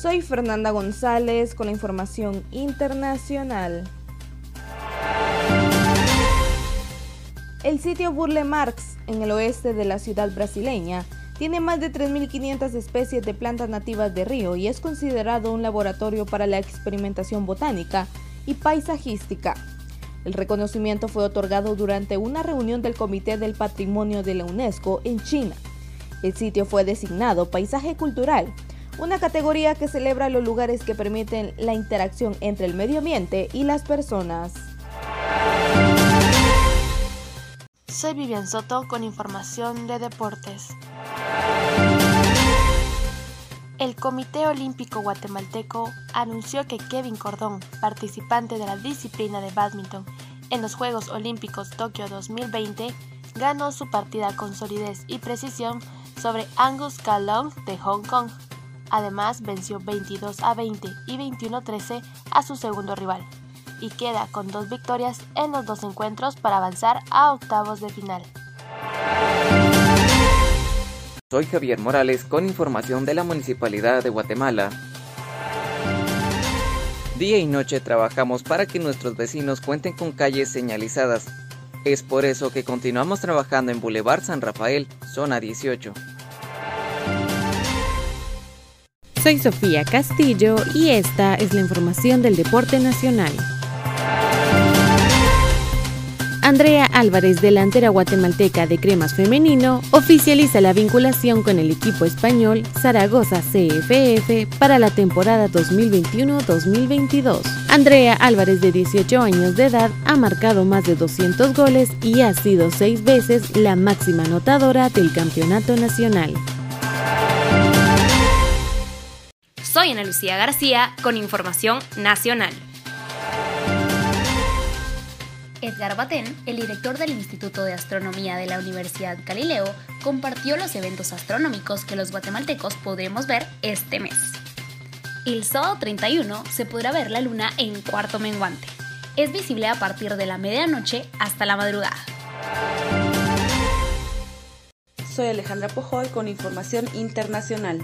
Soy Fernanda González con la información internacional. El sitio Burle Marx, en el oeste de la ciudad brasileña, tiene más de 3.500 especies de plantas nativas de río y es considerado un laboratorio para la experimentación botánica y paisajística. El reconocimiento fue otorgado durante una reunión del Comité del Patrimonio de la UNESCO en China. El sitio fue designado Paisaje Cultural, una categoría que celebra los lugares que permiten la interacción entre el medio ambiente y las personas. Soy Vivian Soto con información de deportes. El Comité Olímpico Guatemalteco anunció que Kevin Cordón, participante de la disciplina de badminton en los Juegos Olímpicos Tokio 2020, ganó su partida con solidez y precisión sobre Angus Kalong de Hong Kong. Además, venció 22 a 20 y 21 a 13 a su segundo rival y queda con dos victorias en los dos encuentros para avanzar a octavos de final. Soy Javier Morales con información de la Municipalidad de Guatemala. Día y noche trabajamos para que nuestros vecinos cuenten con calles señalizadas. Es por eso que continuamos trabajando en Boulevard San Rafael, zona 18. Soy Sofía Castillo y esta es la información del deporte nacional. Andrea Álvarez, delantera guatemalteca de Cremas Femenino, oficializa la vinculación con el equipo español Zaragoza CFF para la temporada 2021-2022. Andrea Álvarez, de 18 años de edad, ha marcado más de 200 goles y ha sido seis veces la máxima anotadora del campeonato nacional. Soy Ana Lucía García con información nacional. Edgar Batén, el director del Instituto de Astronomía de la Universidad Galileo, compartió los eventos astronómicos que los guatemaltecos podremos ver este mes. El sábado 31 se podrá ver la luna en cuarto menguante. Es visible a partir de la medianoche hasta la madrugada. Soy Alejandra Pojoy con información internacional.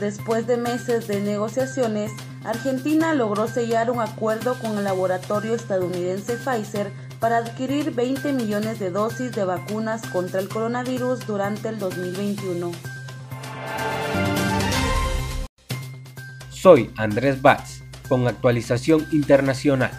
Después de meses de negociaciones, Argentina logró sellar un acuerdo con el laboratorio estadounidense Pfizer para adquirir 20 millones de dosis de vacunas contra el coronavirus durante el 2021. Soy Andrés Batz, con actualización internacional.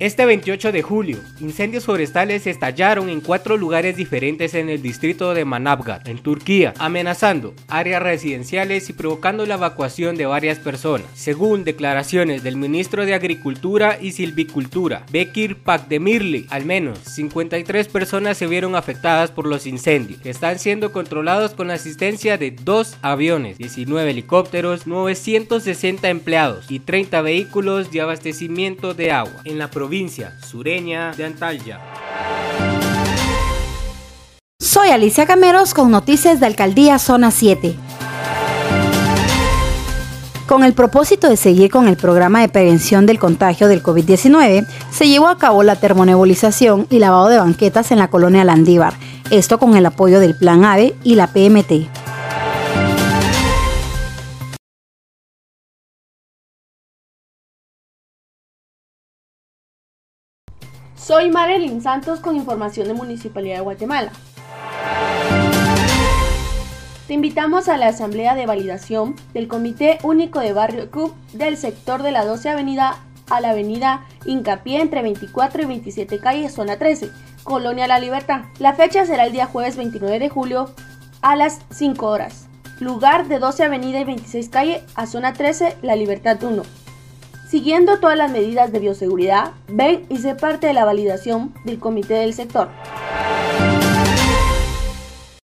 Este 28 de julio, incendios forestales estallaron en cuatro lugares diferentes en el distrito de Manavgat, en Turquía, amenazando áreas residenciales y provocando la evacuación de varias personas. Según declaraciones del ministro de Agricultura y Silvicultura, Bekir Pakdemirli, al menos 53 personas se vieron afectadas por los incendios, que están siendo controlados con la asistencia de dos aviones, 19 helicópteros, 960 empleados y 30 vehículos de abastecimiento de agua en la provincia sureña de Antalya. Soy Alicia Cameros con noticias de Alcaldía Zona 7. Con el propósito de seguir con el programa de prevención del contagio del COVID-19, se llevó a cabo la termonebulización y lavado de banquetas en la colonia Landívar, esto con el apoyo del Plan AVE y la PMT. Soy Marilyn Santos con información de Municipalidad de Guatemala. Te invitamos a la asamblea de validación del Comité Único de Barrio CUP del sector de la 12 Avenida a la Avenida Incapié entre 24 y 27 calles, zona 13, Colonia La Libertad. La fecha será el día jueves 29 de julio a las 5 horas. Lugar de 12 Avenida y 26 calle a zona 13, La Libertad 1. Siguiendo todas las medidas de bioseguridad, ven y sé parte de la validación del comité del sector.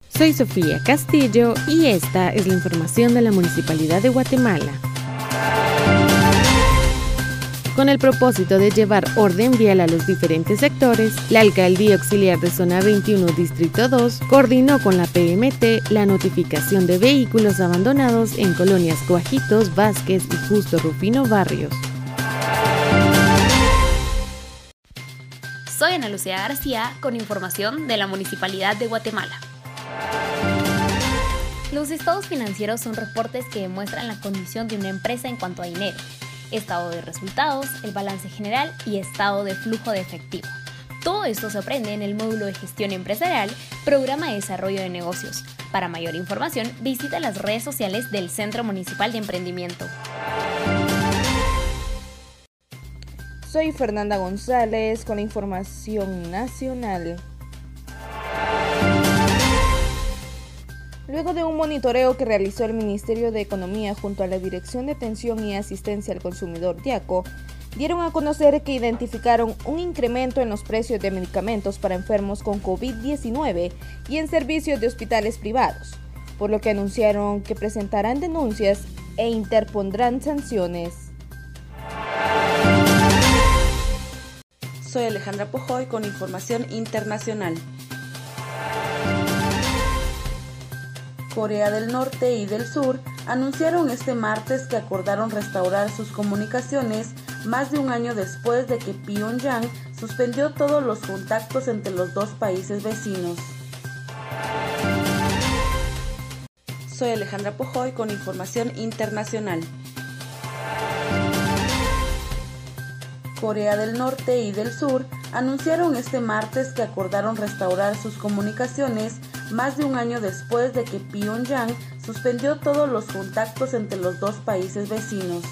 Soy Sofía Castillo y esta es la información de la Municipalidad de Guatemala. Con el propósito de llevar orden vial a los diferentes sectores, la Alcaldía Auxiliar de Zona 21 Distrito 2 coordinó con la PMT la notificación de vehículos abandonados en colonias Coajitos, Vázquez y Justo Rufino Barrios. Soy Ana Lucía García con información de la Municipalidad de Guatemala. Los estados financieros son reportes que demuestran la condición de una empresa en cuanto a dinero, estado de resultados, el balance general y estado de flujo de efectivo. Todo esto se aprende en el módulo de gestión empresarial, programa de desarrollo de negocios. Para mayor información, visita las redes sociales del Centro Municipal de Emprendimiento. Soy Fernanda González con la información nacional. Luego de un monitoreo que realizó el Ministerio de Economía junto a la Dirección de Atención y Asistencia al Consumidor DIACO, dieron a conocer que identificaron un incremento en los precios de medicamentos para enfermos con COVID-19 y en servicios de hospitales privados, por lo que anunciaron que presentarán denuncias e interpondrán sanciones. Soy Alejandra Pojoy con información internacional. Corea del Norte y del Sur anunciaron este martes que acordaron restaurar sus comunicaciones más de un año después de que Pyongyang suspendió todos los contactos entre los dos países vecinos. Soy Alejandra Pojoy con información internacional. Corea del Norte y del Sur anunciaron este martes que acordaron restaurar sus comunicaciones más de un año después de que Pyongyang suspendió todos los contactos entre los dos países vecinos.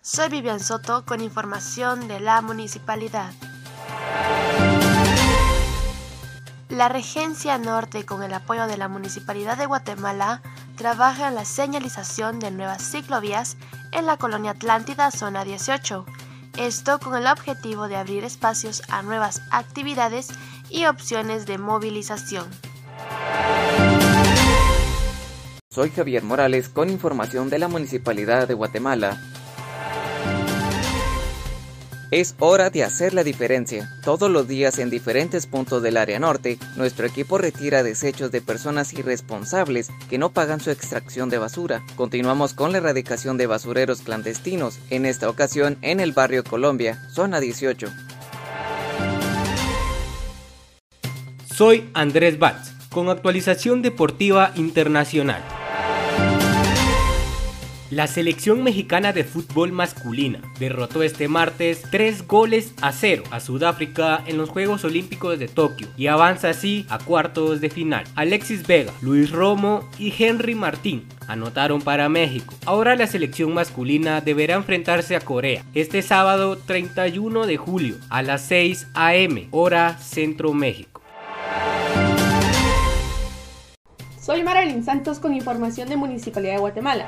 Soy Vivian Soto con información de la municipalidad. La Regencia Norte, con el apoyo de la Municipalidad de Guatemala, trabaja en la señalización de nuevas ciclovías en la colonia Atlántida, zona 18. Esto con el objetivo de abrir espacios a nuevas actividades y opciones de movilización. Soy Javier Morales con información de la Municipalidad de Guatemala. Es hora de hacer la diferencia. Todos los días en diferentes puntos del área norte, nuestro equipo retira desechos de personas irresponsables que no pagan su extracción de basura. Continuamos con la erradicación de basureros clandestinos, en esta ocasión en el barrio Colombia, zona 18. Soy Andrés Batz, con actualización deportiva internacional. La selección mexicana de fútbol masculina derrotó este martes 3 goles a 0 a Sudáfrica en los Juegos Olímpicos de Tokio y avanza así a cuartos de final. Alexis Vega, Luis Romo y Henry Martín anotaron para México. Ahora la selección masculina deberá enfrentarse a Corea este sábado 31 de julio a las 6 am hora Centro México. Soy Marilyn Santos con información de Municipalidad de Guatemala.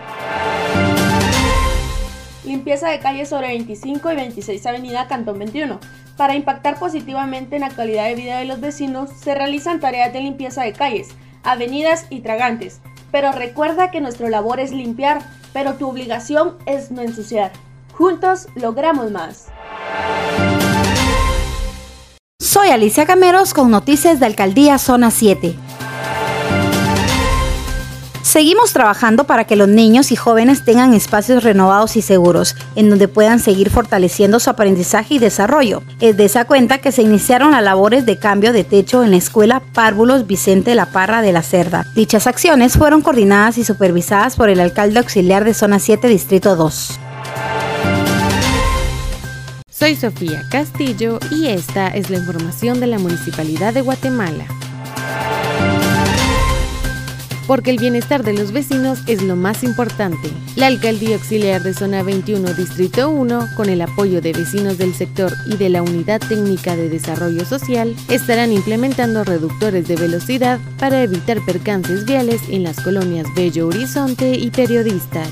Limpieza de calles sobre 25 y 26 Avenida Cantón 21. Para impactar positivamente en la calidad de vida de los vecinos, se realizan tareas de limpieza de calles, avenidas y tragantes. Pero recuerda que nuestra labor es limpiar, pero tu obligación es no ensuciar. Juntos logramos más. Soy Alicia Cameros con noticias de Alcaldía Zona 7. Seguimos trabajando para que los niños y jóvenes tengan espacios renovados y seguros, en donde puedan seguir fortaleciendo su aprendizaje y desarrollo. Es de esa cuenta que se iniciaron las labores de cambio de techo en la escuela Párvulos Vicente La Parra de la Cerda. Dichas acciones fueron coordinadas y supervisadas por el alcalde auxiliar de Zona 7, Distrito 2. Soy Sofía Castillo y esta es la información de la Municipalidad de Guatemala porque el bienestar de los vecinos es lo más importante. La Alcaldía Auxiliar de Zona 21, Distrito 1, con el apoyo de vecinos del sector y de la Unidad Técnica de Desarrollo Social, estarán implementando reductores de velocidad para evitar percances viales en las colonias Bello Horizonte y Periodistas.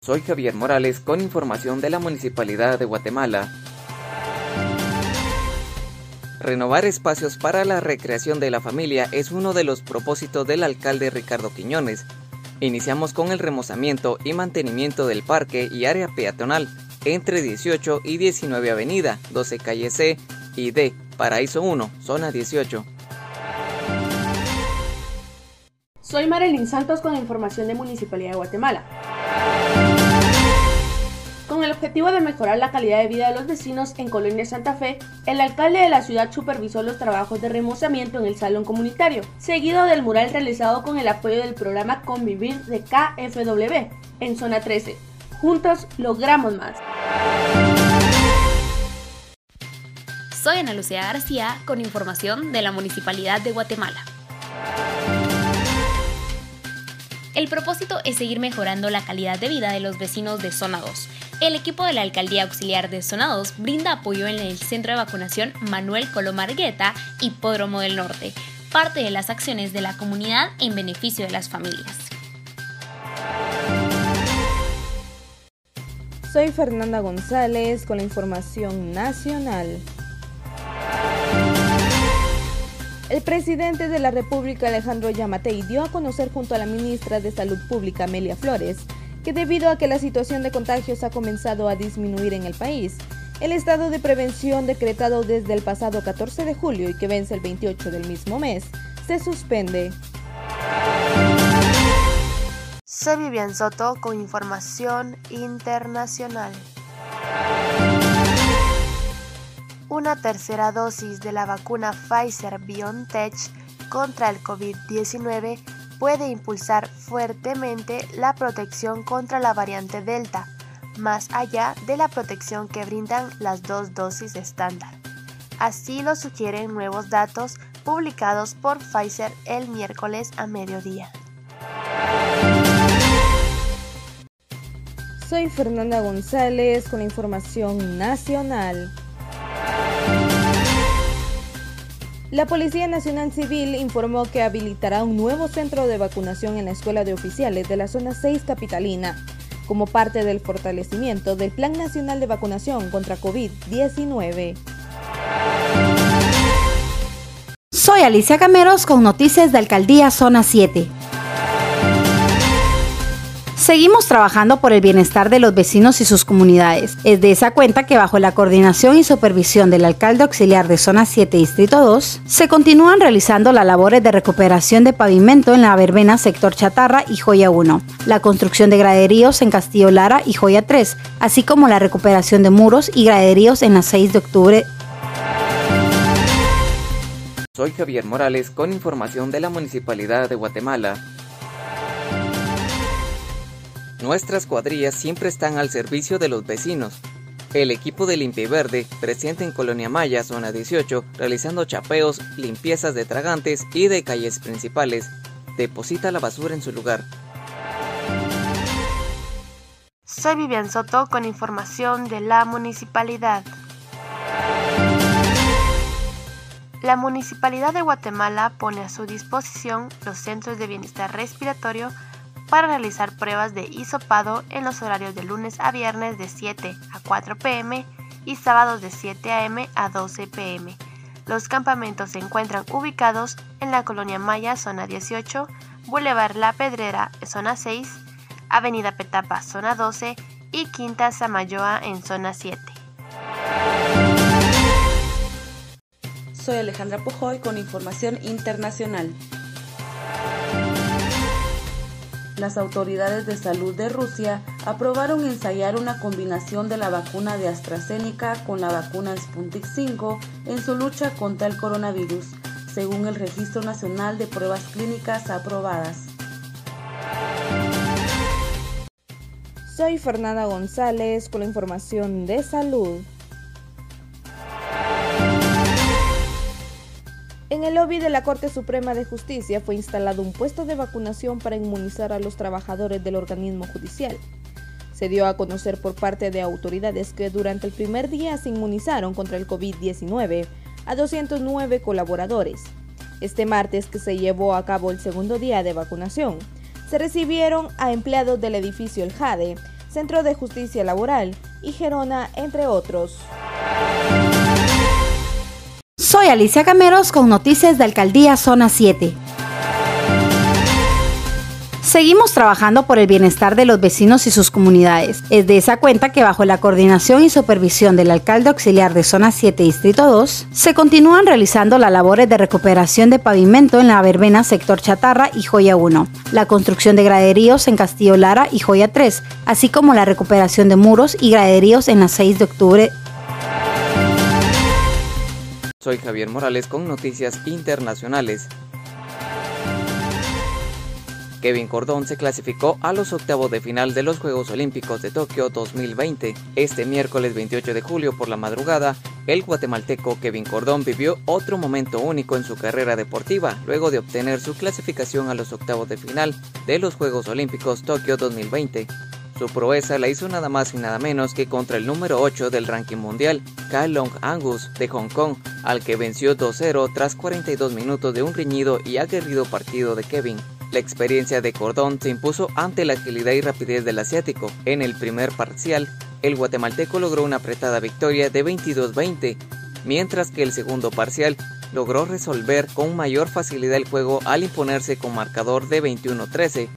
Soy Javier Morales con información de la Municipalidad de Guatemala. Renovar espacios para la recreación de la familia es uno de los propósitos del alcalde Ricardo Quiñones. Iniciamos con el remozamiento y mantenimiento del parque y área peatonal entre 18 y 19 Avenida, 12 Calle C y D, Paraíso 1, Zona 18. Soy Marilyn Santos con información de Municipalidad de Guatemala. Objetivo de mejorar la calidad de vida de los vecinos en Colonia Santa Fe, el alcalde de la ciudad supervisó los trabajos de remozamiento en el salón comunitario, seguido del mural realizado con el apoyo del programa Convivir de KFW en zona 13. Juntos logramos más. Soy Ana Lucía García con información de la Municipalidad de Guatemala. El propósito es seguir mejorando la calidad de vida de los vecinos de Zona 2. El equipo de la Alcaldía Auxiliar de Zona 2 brinda apoyo en el Centro de Vacunación Manuel Colomargueta, Hipódromo del Norte, parte de las acciones de la comunidad en beneficio de las familias. Soy Fernanda González con la información nacional. El presidente de la República, Alejandro Yamatei, dio a conocer junto a la ministra de Salud Pública, Amelia Flores, que debido a que la situación de contagios ha comenzado a disminuir en el país, el estado de prevención decretado desde el pasado 14 de julio y que vence el 28 del mismo mes, se suspende. Soy Vivian Soto con información internacional. Una tercera dosis de la vacuna Pfizer BioNTech contra el COVID-19 puede impulsar fuertemente la protección contra la variante Delta, más allá de la protección que brindan las dos dosis estándar. Así lo sugieren nuevos datos publicados por Pfizer el miércoles a mediodía. Soy Fernanda González con información nacional. La Policía Nacional Civil informó que habilitará un nuevo centro de vacunación en la Escuela de Oficiales de la Zona 6 Capitalina, como parte del fortalecimiento del Plan Nacional de Vacunación contra COVID-19. Soy Alicia Cameros con noticias de Alcaldía Zona 7. Seguimos trabajando por el bienestar de los vecinos y sus comunidades. Es de esa cuenta que bajo la coordinación y supervisión del alcalde auxiliar de Zona 7 Distrito 2, se continúan realizando las labores de recuperación de pavimento en la verbena sector Chatarra y Joya 1, la construcción de graderíos en Castillo Lara y Joya 3, así como la recuperación de muros y graderíos en la 6 de octubre soy Javier Morales con información de la Municipalidad de Guatemala. Nuestras cuadrillas siempre están al servicio de los vecinos. El equipo de Limpia Verde, presente en Colonia Maya, zona 18, realizando chapeos, limpiezas de tragantes y de calles principales, deposita la basura en su lugar. Soy Vivian Soto con información de la municipalidad. La Municipalidad de Guatemala pone a su disposición los centros de bienestar respiratorio para realizar pruebas de hisopado en los horarios de lunes a viernes de 7 a 4 pm y sábados de 7 am a 12 pm. Los campamentos se encuentran ubicados en la Colonia Maya, zona 18, Boulevard La Pedrera, zona 6, Avenida Petapa, zona 12 y Quinta Samayoa en zona 7. Soy Alejandra Pujoy con información internacional. Las autoridades de salud de Rusia aprobaron ensayar una combinación de la vacuna de AstraZeneca con la vacuna Sputnik 5 en su lucha contra el coronavirus, según el Registro Nacional de Pruebas Clínicas Aprobadas. Soy Fernanda González con la información de salud. En el lobby de la Corte Suprema de Justicia fue instalado un puesto de vacunación para inmunizar a los trabajadores del organismo judicial. Se dio a conocer por parte de autoridades que durante el primer día se inmunizaron contra el COVID-19 a 209 colaboradores. Este martes que se llevó a cabo el segundo día de vacunación, se recibieron a empleados del edificio El Jade, Centro de Justicia Laboral y Gerona, entre otros. Soy Alicia Cameros con noticias de Alcaldía Zona 7. Seguimos trabajando por el bienestar de los vecinos y sus comunidades. Es de esa cuenta que bajo la coordinación y supervisión del alcalde auxiliar de Zona 7 Distrito 2, se continúan realizando las labores de recuperación de pavimento en la verbena sector Chatarra y Joya 1, la construcción de graderíos en Castillo Lara y Joya 3, así como la recuperación de muros y graderíos en la 6 de octubre. Soy Javier Morales con noticias internacionales. Kevin Cordón se clasificó a los octavos de final de los Juegos Olímpicos de Tokio 2020. Este miércoles 28 de julio por la madrugada, el guatemalteco Kevin Cordón vivió otro momento único en su carrera deportiva luego de obtener su clasificación a los octavos de final de los Juegos Olímpicos Tokio 2020. Su proeza la hizo nada más y nada menos que contra el número 8 del ranking mundial, Long Angus de Hong Kong, al que venció 2-0 tras 42 minutos de un reñido y aguerrido partido de Kevin. La experiencia de Cordón se impuso ante la agilidad y rapidez del asiático. En el primer parcial, el guatemalteco logró una apretada victoria de 22-20, mientras que el segundo parcial logró resolver con mayor facilidad el juego al imponerse con marcador de 21-13.